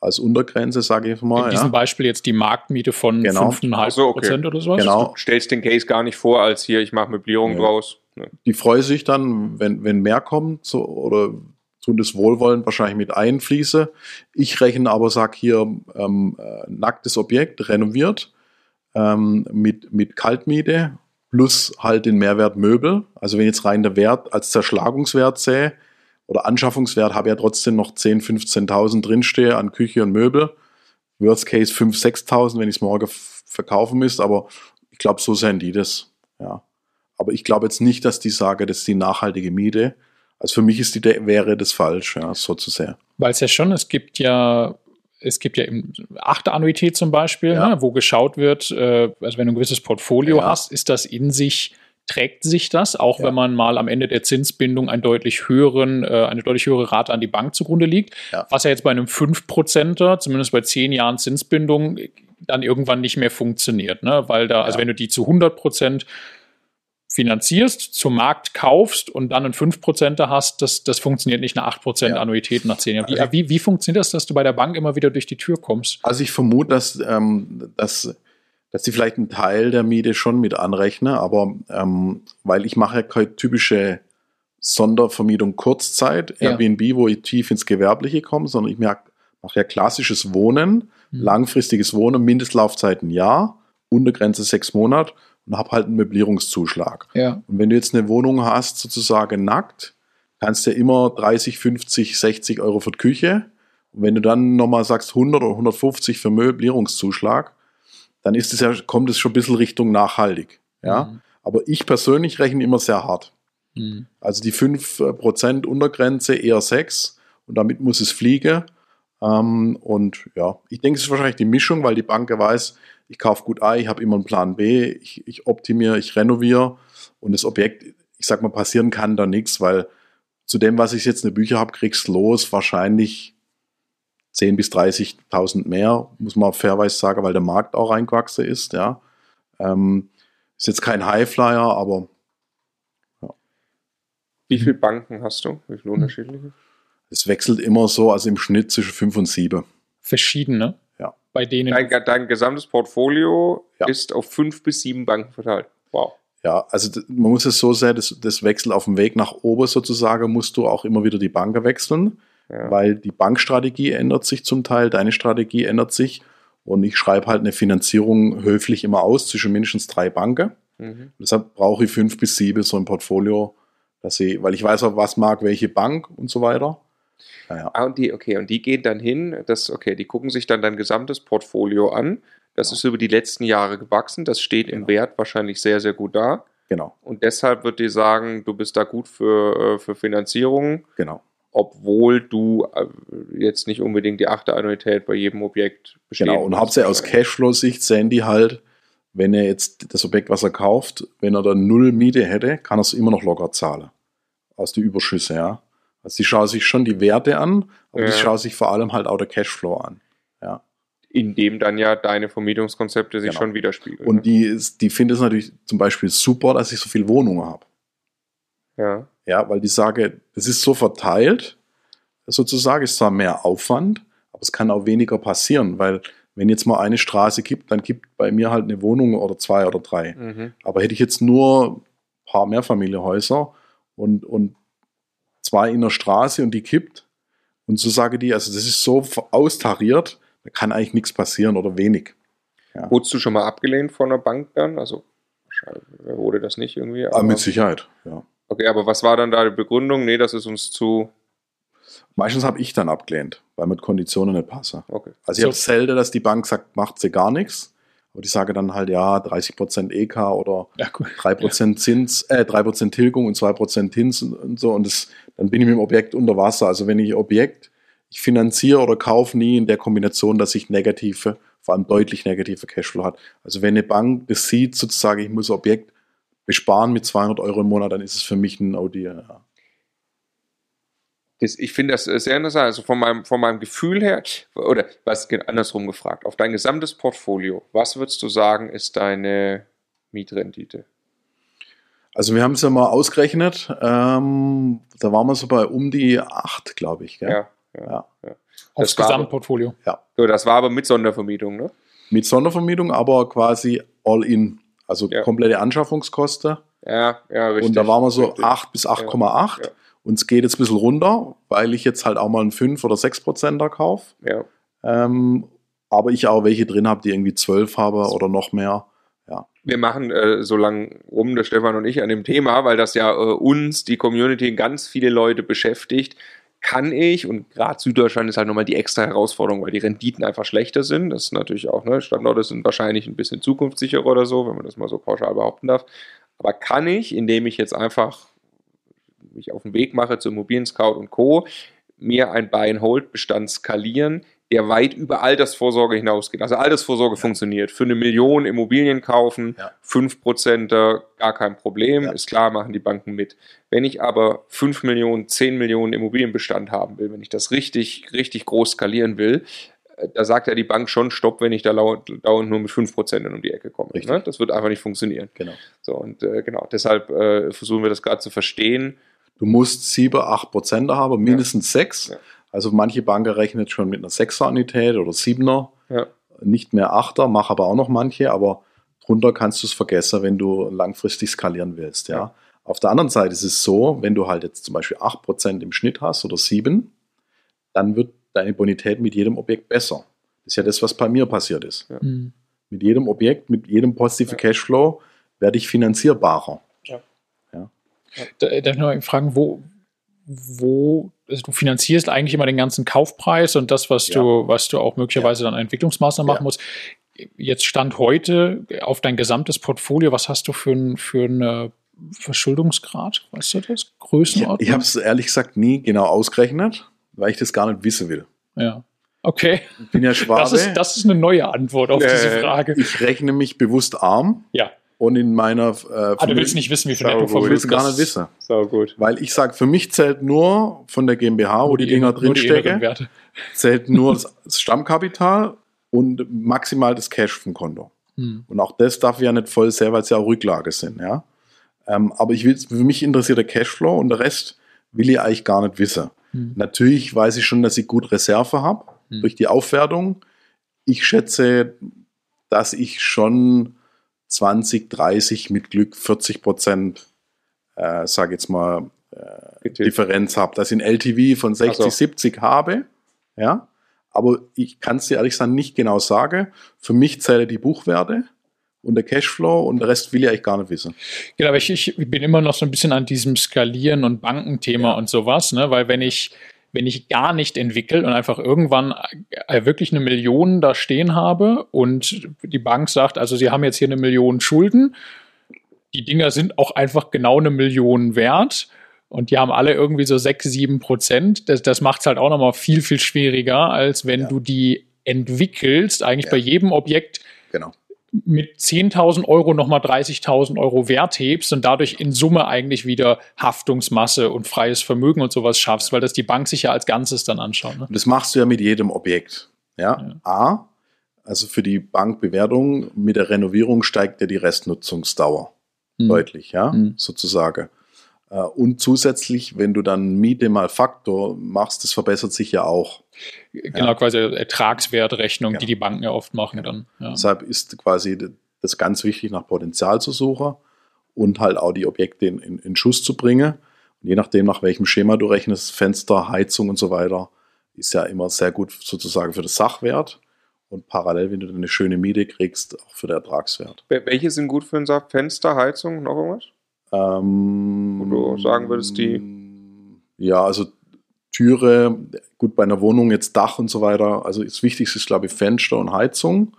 Speaker 2: als Untergrenze, sage ich mal.
Speaker 4: In diesem ja. Beispiel jetzt die Marktmiete von genau. 5,5 so, okay. Prozent oder sowas?
Speaker 1: Genau. Du stellst den Case gar nicht vor, als hier, ich mache Möblierung ja. draus.
Speaker 2: Ne. Die freuen sich dann, wenn, wenn mehr kommt so, oder tun das Wohlwollen wahrscheinlich mit einfließe. Ich rechne aber, sag hier, ähm, äh, nacktes Objekt, renoviert, ähm, mit, mit Kaltmiete plus halt den Mehrwert Möbel. Also wenn jetzt rein der Wert als Zerschlagungswert sehe oder Anschaffungswert, habe ich ja trotzdem noch 10.000, 15.000 drinstehe an Küche und Möbel. Worst Case 5.000, 6.000, wenn ich es morgen verkaufen müsste, aber ich glaube, so sehen die das. Ja. Aber ich glaube jetzt nicht, dass die sage, das ist die nachhaltige Miete. Also für mich ist die, wäre das falsch, ja, so zu sehr.
Speaker 4: Weil es ja schon, es gibt ja es gibt ja eben achte Annuität zum Beispiel, ja. ne, wo geschaut wird, äh, also wenn du ein gewisses Portfolio ja. hast, ist das in sich trägt sich das, auch ja. wenn man mal am Ende der Zinsbindung einen deutlich höheren, äh, eine deutlich höhere Rate an die Bank zugrunde liegt, ja. was ja jetzt bei einem 5%er, zumindest bei zehn Jahren Zinsbindung, dann irgendwann nicht mehr funktioniert, ne? weil da, also wenn du die zu 100 Prozent finanzierst, zum Markt kaufst und dann einen 5%er hast, das, das funktioniert nicht nach 8% ja. Annuität nach 10 Jahren. Wie, also wie, wie, funktioniert das, dass du bei der Bank immer wieder durch die Tür kommst?
Speaker 2: Also ich vermute, dass, ähm, dass, dass die vielleicht einen Teil der Miete schon mit anrechnen, aber ähm, weil ich mache ja keine typische Sondervermietung Kurzzeit, ja. Airbnb, wo ich tief ins Gewerbliche komme, sondern ich mache ja klassisches Wohnen, mhm. langfristiges Wohnen, Mindestlaufzeit ein Jahr, Untergrenze sechs Monate und habe halt einen Möblierungszuschlag. Ja. Und wenn du jetzt eine Wohnung hast, sozusagen nackt, kannst du ja immer 30, 50, 60 Euro für die Küche. Und wenn du dann nochmal sagst 100 oder 150 für Möblierungszuschlag, dann ist es ja, kommt es schon ein bisschen Richtung nachhaltig. Ja? Mhm. Aber ich persönlich rechne immer sehr hart. Mhm. Also die 5% Untergrenze eher 6 und damit muss es fliegen. Ähm, und ja, ich denke, es ist wahrscheinlich die Mischung, weil die Bank weiß, ich kaufe gut ein, ich habe immer einen Plan B, ich, ich optimiere, ich renoviere und das Objekt, ich sag mal, passieren kann da nichts, weil zu dem, was ich jetzt in den Bücher habe, kriegst los wahrscheinlich 10.000 bis 30.000 mehr, muss man fairweise sagen, weil der Markt auch reingewachsen ist, ja. Ähm, ist jetzt kein Highflyer, aber
Speaker 1: ja. Wie viele Banken hast du? Wie viele unterschiedliche?
Speaker 2: Es wechselt immer so, also im Schnitt zwischen 5 und 7.
Speaker 4: Verschiedene? Bei denen.
Speaker 1: Dein, dein gesamtes Portfolio ja. ist auf fünf bis sieben Banken verteilt. Wow.
Speaker 2: Ja, also man muss es so sehen, das, das Wechsel auf dem Weg nach oben sozusagen, musst du auch immer wieder die Banken wechseln, ja. weil die Bankstrategie ändert sich zum Teil, deine Strategie ändert sich und ich schreibe halt eine Finanzierung höflich immer aus zwischen mindestens drei Banken. Mhm. Deshalb brauche ich fünf bis sieben so ein Portfolio, dass ich, weil ich weiß auch, was mag welche Bank und so weiter. Ja, ja.
Speaker 1: Ah, und die, okay, und die gehen dann hin, das, okay, die gucken sich dann dein gesamtes Portfolio an. Das
Speaker 2: Genau.
Speaker 1: ist über die letzten Jahre gewachsen, das steht im
Speaker 2: Genau.
Speaker 1: Wert wahrscheinlich sehr, sehr gut da.
Speaker 2: Genau,
Speaker 1: Und deshalb wird die sagen, du bist da gut für, äh, für Finanzierung,
Speaker 2: genau.
Speaker 1: obwohl du äh, jetzt nicht unbedingt die achte Annuität bei jedem Objekt bestehen
Speaker 2: Genau, und hauptsächlich aus Cashflow-Sicht sehen die halt, wenn er jetzt das Objekt, was er kauft, wenn er dann null Miete hätte, kann er es immer noch locker zahlen. Aus den Überschüsse, ja. Also die schauen sich schon die Werte an, aber
Speaker 1: Ja.
Speaker 2: die schauen sich vor allem halt auch der Cashflow an. Ja.
Speaker 1: In dem dann ja deine Vermietungskonzepte sich
Speaker 2: Genau.
Speaker 1: schon widerspiegeln.
Speaker 2: Und die, ist- die finden es natürlich zum Beispiel super, dass ich so viele Wohnungen habe.
Speaker 1: ja.
Speaker 2: Ja, weil die sage, es ist so verteilt, sozusagen, ist zwar mehr Aufwand, aber es kann auch weniger passieren, weil wenn jetzt mal eine Straße gibt, dann gibt bei mir halt eine Wohnung oder zwei oder drei.
Speaker 1: Mhm.
Speaker 2: Aber hätte ich jetzt nur ein paar Mehrfamilienhäuser und, und zwei in der Straße und die kippt, und so sage die, also das ist so austariert, da kann eigentlich nichts passieren oder wenig.
Speaker 1: Wurdest du schon mal abgelehnt von der Bank dann? Also wahrscheinlich wurde das nicht irgendwie.
Speaker 2: Aber mit Sicherheit, ja.
Speaker 1: Okay, aber was war dann da die Begründung? Nee, das ist uns zu.
Speaker 2: Meistens habe ich dann abgelehnt, weil mit Konditionen nicht passe.
Speaker 1: Okay.
Speaker 2: Also ich
Speaker 4: So.
Speaker 2: habe selten, dass die Bank sagt, macht sie gar nichts. Aber die sage dann halt, ja, 30% EK oder
Speaker 4: Ja, cool.
Speaker 2: 3% Zins, äh, 3% Tilgung und 2% Zins und, und so. Und das, dann bin ich mit dem Objekt unter Wasser. Also wenn ich Objekt, ich finanziere oder kaufe nie in der Kombination, dass ich negative, vor allem deutlich negative Cashflow hat. Also wenn eine Bank das sieht, sozusagen, ich muss Objekt besparen mit 200 Euro im Monat, dann ist es für mich ein OD. Ja.
Speaker 1: Das, ich finde das äh, sehr interessant. Also von meinem, von meinem Gefühl her, oder was andersrum gefragt, auf dein gesamtes Portfolio, was würdest du sagen, ist deine Mietrendite?
Speaker 2: Also wir haben es ja mal ausgerechnet, ähm, da waren wir so bei um die 8, glaube ich. Gell?
Speaker 1: Ja. ja.
Speaker 2: Ja.
Speaker 4: Aufs
Speaker 1: Das war-
Speaker 4: Gesamtportfolio.
Speaker 1: So, das war aber mit Sondervermietung, ne?
Speaker 2: Mit Sondervermietung, aber quasi all in. Also
Speaker 1: Ja.
Speaker 2: komplette Anschaffungskosten.
Speaker 1: Ja, ja, richtig.
Speaker 2: und da waren wir so
Speaker 1: richtig.
Speaker 2: 8 bis 8,8.
Speaker 1: Ja, ja.
Speaker 2: Und es geht jetzt ein bisschen runter, weil ich jetzt halt auch mal einen 5 oder 6 Prozenter kaufe.
Speaker 1: Ja.
Speaker 2: Ähm, aber ich auch welche drin habe, die irgendwie 12 habe oder noch mehr.
Speaker 1: Wir machen äh, so lang rum, der Stefan und ich, an dem Thema, weil das ja äh, uns, die Community, ganz viele Leute beschäftigt. Kann ich, und gerade Süddeutschland ist halt nochmal die extra Herausforderung, weil die Renditen einfach schlechter sind. Das ist natürlich auch, ne, Standorte sind wahrscheinlich ein bisschen zukunftssicherer oder so, wenn man das mal so pauschal behaupten darf. Aber kann ich, indem ich jetzt einfach mich auf den Weg mache zu Immobilien Scout und Co., mir ein Buy-and-Hold-Bestand skalieren, der weit über Altersvorsorge hinausgeht. Also Altersvorsorge funktioniert. Für eine Million Immobilien kaufen,
Speaker 2: Ja.
Speaker 1: 5% gar kein Problem,
Speaker 2: Ja.
Speaker 1: ist klar, machen die Banken mit. Wenn ich aber 5 Millionen, 10 Millionen Immobilienbestand haben will, wenn ich das richtig, richtig groß skalieren will, äh, da sagt ja die Bank schon Stopp, wenn ich da dauernd nur mit 5% um die Ecke komme. Ne? Das wird einfach nicht funktionieren.
Speaker 2: Genau.
Speaker 1: So, und äh, genau, deshalb äh, versuchen wir das gerade zu verstehen.
Speaker 2: Du musst 7, 8 Prozent haben, mindestens 6.
Speaker 1: Ja.
Speaker 2: Also manche Banken rechnet schon mit einer 6er Annuität oder 7er.
Speaker 1: Ja.
Speaker 2: Nicht mehr 8er, mach aber auch noch manche, aber drunter kannst du es vergessen, wenn du langfristig skalieren willst. Ja.
Speaker 1: Ja.
Speaker 2: Auf der anderen Seite ist es so, wenn du halt jetzt zum Beispiel 8% im Schnitt hast oder 7, dann wird deine Bonität mit jedem Objekt besser. Das ist ja das, was bei mir passiert ist.
Speaker 4: Mhm.
Speaker 2: Mit jedem Objekt, mit jedem positiven
Speaker 1: Ja.
Speaker 2: Cashflow werde ich finanzierbarer.
Speaker 4: Da- Darf ich noch fragen, wo, wo, also du finanzierst eigentlich immer den ganzen Kaufpreis und das, was
Speaker 2: Ja.
Speaker 4: du, was du auch möglicherweise dann an Entwicklungsmaßnahmen
Speaker 2: Ja.
Speaker 4: machen musst. Jetzt Stand heute auf dein gesamtes Portfolio, was hast du für einen für einen Verschuldungsgrad? Weißt du das?
Speaker 2: Ich,
Speaker 4: Größenordnung?
Speaker 2: ich habe es ehrlich gesagt nie genau ausgerechnet, weil ich das gar nicht wissen will.
Speaker 4: Ja. Okay.
Speaker 2: Ich bin ja Schwabe.
Speaker 4: Das ist, das ist eine neue Antwort auf
Speaker 1: Äh,
Speaker 4: diese Frage.
Speaker 2: ich rechne mich bewusst arm
Speaker 4: Ja.
Speaker 2: Und in meiner äh,
Speaker 4: Ah, du willst nicht wissen, wie viel Netto
Speaker 1: wo
Speaker 2: ich will es gar nicht wissen.
Speaker 1: So gut.
Speaker 2: Weil ich sage, für mich zählt nur von der GmbH, wo die, Dinger
Speaker 4: nur die inneren
Speaker 2: drinstecken, zählt nur das das Stammkapital und maximal das Cash vom Konto.
Speaker 4: Hm.
Speaker 2: Und auch das darf ja nicht voll sehen, weil es ja auch Rücklage sind, ja. Ähm, aber ich will, für mich interessiert der Cashflow und der Rest will ich eigentlich gar nicht wissen.
Speaker 4: Hm.
Speaker 2: Natürlich weiß ich schon, dass ich gut Reserve habe
Speaker 4: Hm.
Speaker 2: durch die Aufwertung. Ich schätze, dass ich schon 20, 30 mit Glück 40 Prozent, äh, sage jetzt mal,
Speaker 1: Bitte.
Speaker 2: Differenz habe, dass ich ein LTV von 60,
Speaker 1: Ach so.
Speaker 2: 70 habe. Ja, aber ich kann es dir ehrlich gesagt nicht genau sagen. Für mich zählen die Buchwerte und der Cashflow und der Rest will ich eigentlich gar nicht wissen.
Speaker 4: Genau, aber ich, ich bin immer noch so ein bisschen an diesem Skalieren und Bankenthema
Speaker 2: Ja.
Speaker 4: und sowas, ne? weil wenn ich, wenn ich gar nicht entwickle und einfach irgendwann äh, wirklich eine Million da stehen habe und die Bank sagt, also sie haben jetzt hier eine Million Schulden, die Dinger sind auch einfach genau eine Million wert und die haben alle irgendwie so sechs, sieben Prozent. Das, das macht es halt auch nochmal viel, viel schwieriger, als wenn ja. du die entwickelst, eigentlich ja. bei jedem Objekt
Speaker 2: genau.
Speaker 4: Mit 10.000 Euro nochmal 30.000 Euro Wert hebst und dadurch in Summe eigentlich wieder Haftungsmasse und freies Vermögen und sowas schaffst, weil das die Bank sich ja als Ganzes dann anschaut. Ne?
Speaker 2: Das machst du ja mit jedem Objekt. Ja? ja. A, also für die Bankbewertung mit der Renovierung steigt ja die Restnutzungsdauer mhm. deutlich, ja, mhm. sozusagen. Äh, und zusätzlich, wenn du dann Miete mal Faktor machst, das verbessert sich ja auch.
Speaker 4: Genau, ja. quasi Ertragswertrechnung, genau. die die Banken ja oft machen genau. dann.
Speaker 2: Ja. Deshalb ist quasi das ganz wichtig, nach Potenzial zu suchen und halt auch die Objekte in, in, in Schuss zu bringen. Und je nachdem, nach welchem Schema du rechnest, Fenster, Heizung und so weiter, ist ja immer sehr gut sozusagen für das Sachwert und parallel, wenn du eine schöne Miete kriegst, auch für den Ertragswert.
Speaker 1: Welche sind gut für ein Fenster, Heizung, noch irgendwas?
Speaker 2: Ähm,
Speaker 1: Wo du sagen würdest, die.
Speaker 2: Ja, also Türe, gut, bei einer Wohnung jetzt Dach und so weiter. Also das Wichtigste ist, glaube ich, Fenster und Heizung.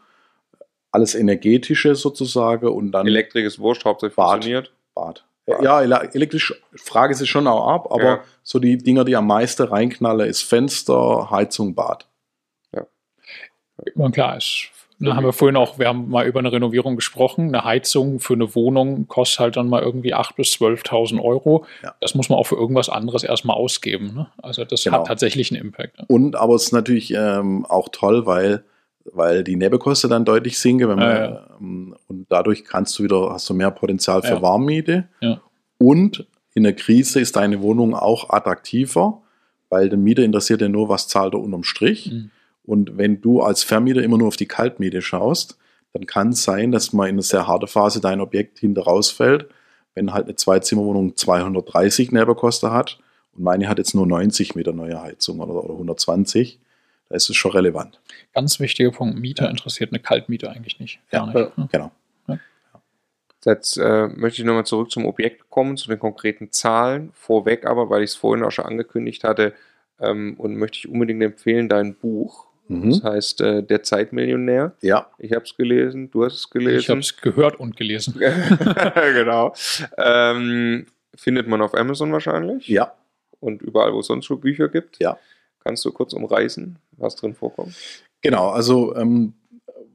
Speaker 2: Alles energetische sozusagen und dann.
Speaker 1: Elektrik ist wurscht, hauptsächlich Bad, funktioniert.
Speaker 2: Bad. Bad. Ja, elektrisch frage sie schon auch ab, aber ja. so die Dinger, die am meisten reinknallen, ist Fenster, Heizung, Bad.
Speaker 4: Ja. Und klar, ist da haben wir vorhin auch, wir haben mal über eine Renovierung gesprochen. Eine Heizung für eine Wohnung kostet halt dann mal irgendwie 8.000 bis 12.000 Euro. Ja. Das muss man auch für irgendwas anderes erstmal ausgeben. Ne? Also das genau. hat tatsächlich einen Impact.
Speaker 2: Ne? Und aber es ist natürlich ähm, auch toll, weil, weil die Nebenkosten dann deutlich sinken. Wenn man, ja, ja. Ähm, und dadurch kannst du wieder, hast du mehr Potenzial für Warmmiete. Und in der Krise ist deine Wohnung auch attraktiver, weil der Mieter interessiert ja nur, was zahlt er unterm Strich. Mhm. Und wenn du als Vermieter immer nur auf die Kaltmiete schaust, dann kann es sein, dass mal in einer sehr harten Phase dein Objekt hinter rausfällt. Wenn halt eine Zweizimmerwohnung 230 Nebenkosten hat und meine hat jetzt nur 90 mit der neuen Heizung oder, oder 120, da ist es schon relevant.
Speaker 4: Ganz wichtiger Punkt. Mieter interessiert eine Kaltmiete eigentlich nicht.
Speaker 2: Gar ja, nicht. genau. Ja.
Speaker 1: Jetzt äh, möchte ich nochmal zurück zum Objekt kommen, zu den konkreten Zahlen. Vorweg aber, weil ich es vorhin auch schon angekündigt hatte, ähm, und möchte ich unbedingt empfehlen, dein Buch Mhm. Das heißt, äh, der Zeitmillionär.
Speaker 2: Ja.
Speaker 1: Ich habe es gelesen, du hast es gelesen.
Speaker 4: Ich habe es gehört und gelesen.
Speaker 1: genau. Ähm, findet man auf Amazon wahrscheinlich.
Speaker 2: Ja.
Speaker 1: Und überall, wo es sonst so Bücher gibt.
Speaker 2: Ja.
Speaker 1: Kannst du kurz umreißen, was drin vorkommt?
Speaker 2: Genau, also ähm,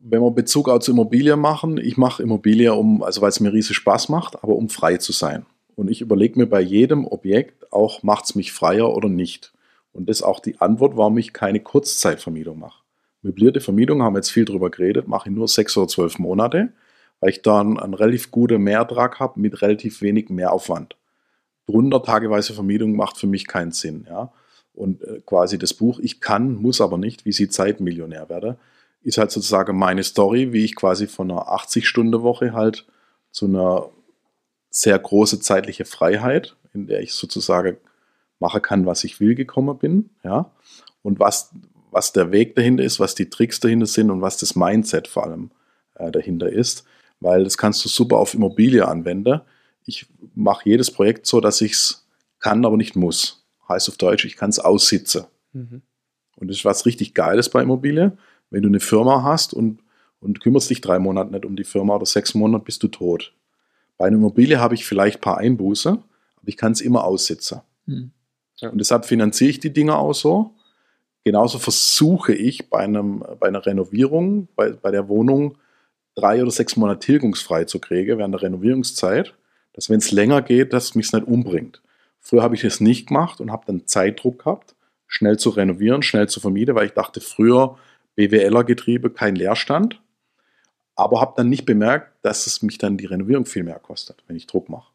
Speaker 2: wenn wir Bezug auch zu Immobilien machen, ich mache Immobilie, um, also weil es mir riesig Spaß macht, aber um frei zu sein. Und ich überlege mir bei jedem Objekt auch, macht es mich freier oder nicht. Und das ist auch die Antwort, warum ich keine Kurzzeitvermietung mache. Möblierte Vermietung haben wir jetzt viel drüber geredet, mache ich nur sechs oder zwölf Monate, weil ich da einen, relativ guten Mehrtrag habe mit relativ wenig Mehraufwand. Drunter tageweise Vermietung macht für mich keinen Sinn. Ja? Und äh, quasi das Buch, ich kann, muss aber nicht, wie sie Zeitmillionär werde, ist halt sozusagen meine Story, wie ich quasi von einer 80-Stunden-Woche halt zu einer sehr große zeitliche Freiheit, in der ich sozusagen machen kann, was ich will, gekommen bin, ja, und was, was der Weg dahinter ist, was die Tricks dahinter sind und was das Mindset vor allem äh, dahinter ist, weil das kannst du super auf Immobilie anwenden. Ich mache jedes Projekt so, dass ich es kann, aber nicht muss. Heißt auf Deutsch, ich kann es aussitzen. Mhm. Und das ist was richtig Geiles bei Immobilie. Wenn du eine Firma hast und, und kümmerst dich drei Monate nicht um die Firma oder sechs Monate, bist du tot. Bei einer Immobilie habe ich vielleicht ein paar Einbuße, aber ich kann es immer aussitzen. Mhm. Und deshalb finanziere ich die Dinge auch so. Genauso versuche ich bei, einem, bei einer Renovierung, bei, bei der Wohnung, drei oder sechs Monate tilgungsfrei zu kriegen während der Renovierungszeit, dass wenn es länger geht, dass es mich nicht umbringt. Früher habe ich das nicht gemacht und habe dann Zeitdruck gehabt, schnell zu renovieren, schnell zu vermieten, weil ich dachte früher BWLer-Getriebe, kein Leerstand. Aber habe dann nicht bemerkt, dass es mich dann die Renovierung viel mehr kostet, wenn ich Druck mache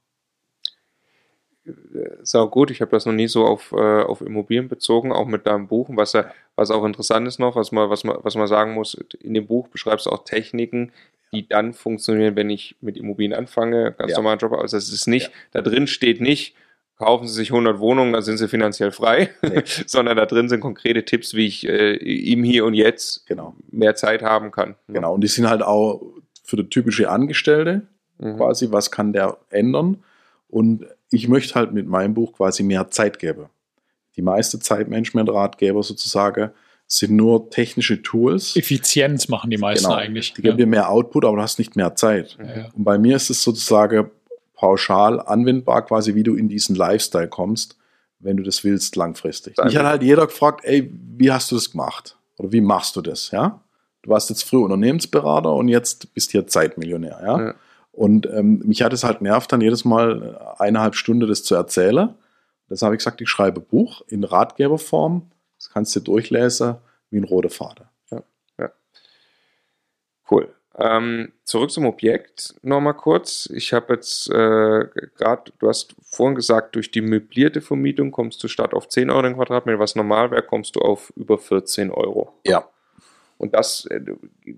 Speaker 1: sau gut. Ich habe das noch nie so auf, äh, auf Immobilien bezogen, auch mit deinem Buch. Was, ja, was auch interessant ist noch, was man, was, man, was man sagen muss, in dem Buch beschreibst du auch Techniken, die dann funktionieren, wenn ich mit Immobilien anfange, ganz ja. normalen Job. Also es ist nicht, ja. da drin steht nicht, kaufen Sie sich 100 Wohnungen, dann sind Sie finanziell frei, nee. sondern da drin sind konkrete Tipps, wie ich äh, im Hier und Jetzt
Speaker 2: genau.
Speaker 1: mehr Zeit haben kann.
Speaker 2: Genau, und die sind halt auch für die typische Angestellte mhm. quasi, was kann der ändern? Und ich möchte halt mit meinem Buch quasi mehr Zeit geben. die meiste Zeitmanagement-Ratgeber sozusagen sind nur technische Tools.
Speaker 4: Effizienz machen die meisten
Speaker 2: Genau.
Speaker 4: eigentlich.
Speaker 2: Die geben dir mehr Output, aber du hast nicht mehr Zeit.
Speaker 4: Ja.
Speaker 2: Und bei mir ist es sozusagen pauschal anwendbar, quasi wie du in diesen Lifestyle kommst, wenn du das willst langfristig. Mich hat halt jeder gefragt, ey, wie hast du das gemacht? Oder wie machst du das? Ja? Du warst jetzt früher Unternehmensberater und jetzt bist hier Zeitmillionär. Ja?
Speaker 1: Ja.
Speaker 2: Und ähm, mich hat es halt nervt, dann jedes Mal äh, eineinhalb Stunden das zu erzählen. Das habe ich gesagt, ich schreibe Buch in Ratgeberform. Das kannst du durchlesen wie ein roter Faden.
Speaker 1: Cool. Ähm, zurück zum Objekt nochmal kurz. Ich habe jetzt äh, gerade, du hast vorhin gesagt, durch die möblierte Vermietung kommst du statt auf 10 Euro den Quadratmeter, was normal wäre, kommst du auf über 14 Euro.
Speaker 2: Ja.
Speaker 1: Und das äh,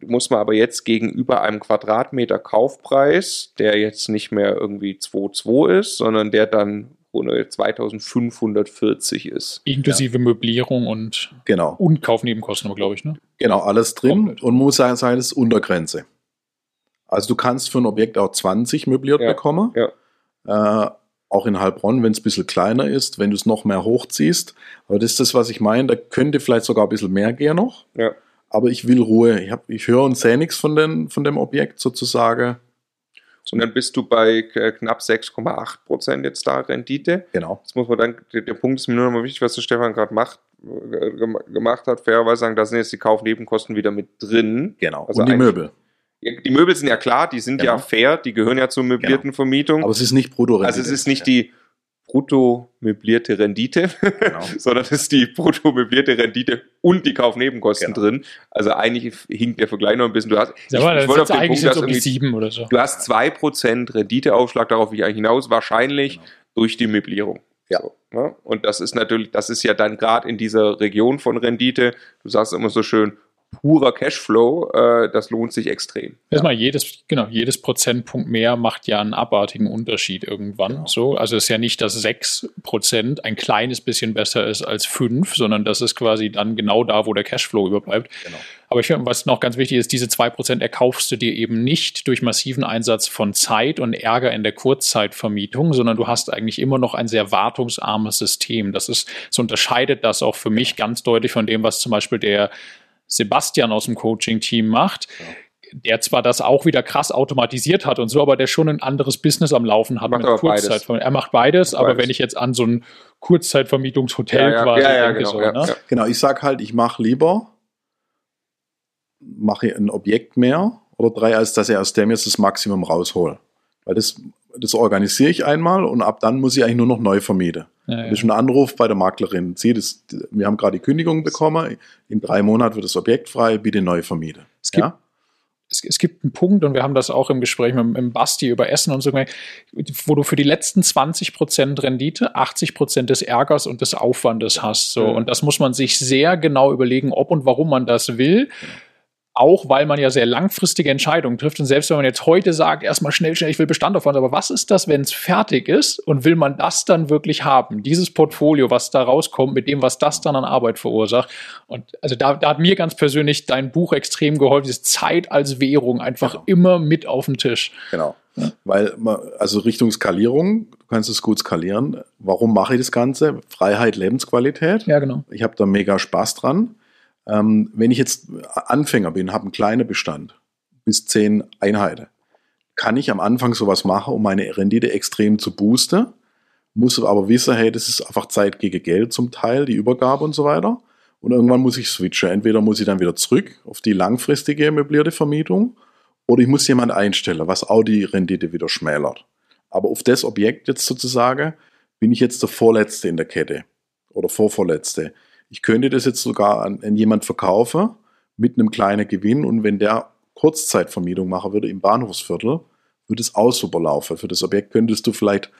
Speaker 1: muss man aber jetzt gegenüber einem Quadratmeter Kaufpreis, der jetzt nicht mehr irgendwie 2,2 ist, sondern der dann rund 2540 ist.
Speaker 4: Inklusive Möblierung und,
Speaker 2: Genau.
Speaker 4: und Kaufnebenkosten, glaube ich. Ne?
Speaker 2: Genau, alles drin
Speaker 4: Komplett.
Speaker 2: und muss sagen, das ist Untergrenze. Also du kannst für ein Objekt auch 20 möbliert
Speaker 1: Ja,
Speaker 2: bekommen.
Speaker 1: ja.
Speaker 2: Äh, auch in Heilbronn, wenn es ein bisschen kleiner ist, wenn du es noch mehr hochziehst. Aber das ist das, was ich meine. Da könnte vielleicht sogar ein bisschen mehr gehen noch.
Speaker 1: Ja.
Speaker 2: Aber ich will Ruhe. Ich, hab, ich höre und sehe nichts von, den, von dem Objekt sozusagen.
Speaker 1: Und dann bist du bei äh, knapp 6,8 Prozent jetzt da Rendite.
Speaker 2: Genau.
Speaker 1: Jetzt muss man dann, der, der Punkt ist mir nur noch mal wichtig, was der Stefan gerade macht, äh, gem- gemacht hat, fairerweise sagen, da sind jetzt die Kaufnebenkosten wieder mit drin.
Speaker 2: Genau.
Speaker 1: Also
Speaker 2: und die Möbel.
Speaker 1: Ja, Die Möbel sind ja klar, die sind ja
Speaker 2: Genau.
Speaker 1: fair, die gehören ja zur möblierten Vermietung.
Speaker 2: Aber es ist nicht brutto
Speaker 1: also es ist nicht die brutto möblierte Rendite,
Speaker 2: Genau.
Speaker 1: sondern es ist die brutto möblierte Rendite und die Kaufnebenkosten
Speaker 2: Genau.
Speaker 1: drin. Also eigentlich hinkt der Vergleich noch ein bisschen. Du hast,
Speaker 4: Sag mal, das
Speaker 1: wollte
Speaker 4: ist eigentlich
Speaker 1: dass
Speaker 4: jetzt um die sieben oder so.
Speaker 1: Du hast 2% Renditeaufschlag, darauf will ich eigentlich hinaus, wahrscheinlich
Speaker 2: Genau.
Speaker 1: durch die Möblierung.
Speaker 2: Ja.
Speaker 1: So, ne? Und das ist natürlich, das ist ja dann gerade in dieser Region von Rendite, du sagst immer so schön, purer Cashflow, äh, das lohnt sich extrem.
Speaker 4: Erstmal jedes, genau, jedes Prozentpunkt mehr macht ja einen abartigen Unterschied irgendwann.
Speaker 2: Genau.
Speaker 4: So, also es ist ja nicht, dass 6 Prozent ein kleines bisschen besser ist als 5, sondern das ist quasi dann genau da, wo der Cashflow überbleibt.
Speaker 2: Genau.
Speaker 4: Aber ich finde, was noch ganz wichtig ist, diese 2 Prozent erkaufst du dir eben nicht durch massiven Einsatz von Zeit und Ärger in der Kurzzeitvermietung, sondern du hast eigentlich immer noch ein sehr wartungsarmes System. Das ist, so unterscheidet das auch für mich ganz deutlich von dem, was zum Beispiel der Sebastian aus dem Coaching-Team macht, der zwar das auch wieder krass automatisiert hat und so, aber der schon ein anderes Business am Laufen hat
Speaker 1: Macht aber beides.
Speaker 4: Kurzzeitvermietung. Er macht beides, aber
Speaker 1: Beides.
Speaker 4: wenn ich jetzt an so ein Kurzzeitvermietungshotel
Speaker 1: ja,
Speaker 4: quasi
Speaker 1: ja, ja,
Speaker 4: denke,
Speaker 1: genau,
Speaker 4: so,
Speaker 1: ja,
Speaker 4: ne?
Speaker 1: ja.
Speaker 2: Genau, ich sag halt, ich mache lieber, mache ein Objekt mehr oder drei, als dass ich aus dem jetzt das Maximum raushole. Weil das, das organisiere ich einmal und ab dann muss ich eigentlich nur noch neu vermieten.
Speaker 4: Ja,
Speaker 2: ist ein Anruf bei der Maklerin. Sie, das, wir haben gerade die Kündigung bekommen. In drei Monaten wird das Objekt frei, bitte neu vermieten.
Speaker 4: Es gibt,
Speaker 2: Ja?
Speaker 4: es, es gibt einen Punkt, und wir haben das auch im Gespräch mit, mit Basti über Essen und so, wo du für die letzten 20 Prozent Rendite 80 Prozent des Ärgers und des Aufwandes hast. So.
Speaker 1: Ja.
Speaker 4: Und das muss man sich sehr genau überlegen, ob und warum man das will. Auch weil man ja sehr langfristige Entscheidungen trifft. Und selbst wenn man jetzt heute sagt, erstmal schnell, schnell, ich will Bestand aufbauen, aber was ist das, wenn es fertig ist und will man das dann wirklich haben? Dieses Portfolio, was da rauskommt, mit dem, was das dann an Arbeit verursacht. Und also da, da hat mir ganz persönlich dein Buch extrem geholfen, diese Zeit als Währung einfach
Speaker 2: Genau.
Speaker 4: immer mit auf den Tisch.
Speaker 2: Genau. Weil, man- also Richtung Skalierung, du kannst es gut skalieren. Warum mache ich das Ganze? Freiheit, Lebensqualität.
Speaker 4: Ja, genau.
Speaker 2: Ich habe da mega Spaß dran. Ähm, wenn ich jetzt Anfänger bin, habe einen kleinen Bestand, bis zehn Einheiten, kann ich am Anfang sowas machen, um meine Rendite extrem zu boosten. Muss aber wissen, hey, das ist einfach Zeit gegen Geld zum Teil, die Übergabe und so weiter. Und irgendwann muss ich switchen. Entweder muss ich dann wieder zurück auf die langfristige möblierte Vermietung oder ich muss jemand einstellen, was auch die Rendite wieder schmälert. Aber auf das Objekt jetzt sozusagen bin ich jetzt der Vorletzte in der Kette oder Vorvorletzte. Ich könnte das jetzt sogar an, an jemand verkaufen mit einem kleinen Gewinn und wenn der Kurzzeitvermietung machen würde im Bahnhofsviertel, würde es auch super laufen. Für das Objekt könntest du vielleicht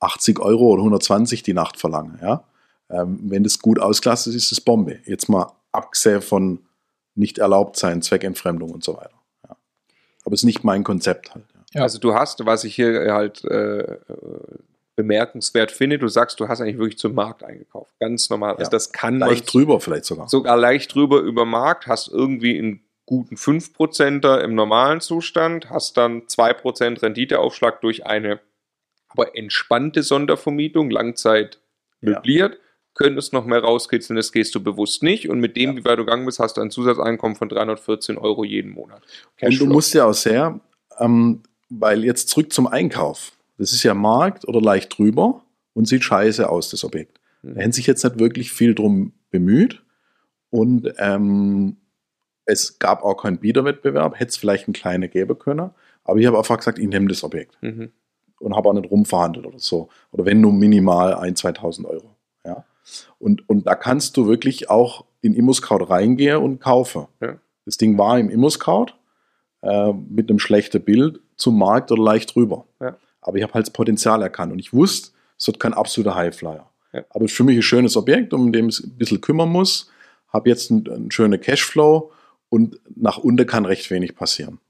Speaker 2: 80 Euro oder 120 die Nacht verlangen. Ja? Ähm, wenn das gut ausgelastet ist, ist es Bombe. Jetzt mal abgesehen von nicht erlaubt sein, Zweckentfremdung und so weiter. Ja. Aber es ist nicht mein Konzept halt. Ja.
Speaker 1: Also du hast, was ich hier halt äh, bemerkenswert finde, du sagst, du hast eigentlich wirklich zum Markt eingekauft. Ganz normal. Also
Speaker 2: Ja.
Speaker 1: das kann
Speaker 2: Leicht drüber vielleicht sogar.
Speaker 1: sogar leicht drüber über Markt, hast irgendwie einen guten 5%er im normalen Zustand, hast dann 2% Renditeaufschlag durch eine aber entspannte Sondervermietung, Langzeit
Speaker 2: Ja.
Speaker 1: möbliert, könntest noch mehr rauskitzeln, das gehst du bewusst nicht. Und mit dem, ja. wie weit du gegangen bist, hast du ein Zusatzeinkommen von 314 Euro jeden Monat.
Speaker 2: Cashflow. Und du musst ja auch sehr, ähm, weil jetzt zurück zum Einkauf. Das ist ja Markt oder leicht drüber und sieht scheiße aus, das Objekt. Mhm. Da hätten sich jetzt nicht wirklich viel drum bemüht und ähm, es gab auch keinen Biederwettbewerb, hätte es vielleicht einen kleinen geben können, aber ich habe einfach gesagt, ich nehme das Objekt mhm. und habe auch nicht rumverhandelt oder so. Oder wenn nur minimal 1.000, 2.000 Euro. Ja. Und, und da kannst du wirklich auch in ImmoScout reingehen und kaufen. Ja. Das Ding war im ImmoScout äh, mit einem schlechten Bild zum Markt oder leicht drüber. Ja. Aber ich habe halt das Potenzial erkannt und ich wusste, es wird kein absoluter Highflyer. Ja. Aber für mich ein schönes Objekt, um dem es ein bisschen kümmern muss. Habe jetzt einen, einen schönen Cashflow und nach unten kann recht wenig passieren.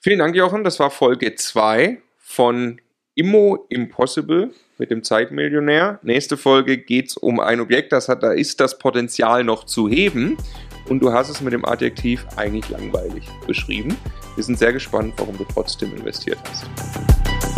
Speaker 1: Vielen Dank, Jochen. Das war Folge 2 von Immo Impossible mit dem Zeitmillionär. Nächste Folge geht es um ein Objekt, das hat, da ist das Potenzial noch zu heben. Und du hast es mit dem Adjektiv eigentlich langweilig beschrieben. Wir sind sehr gespannt, warum du trotzdem investiert hast.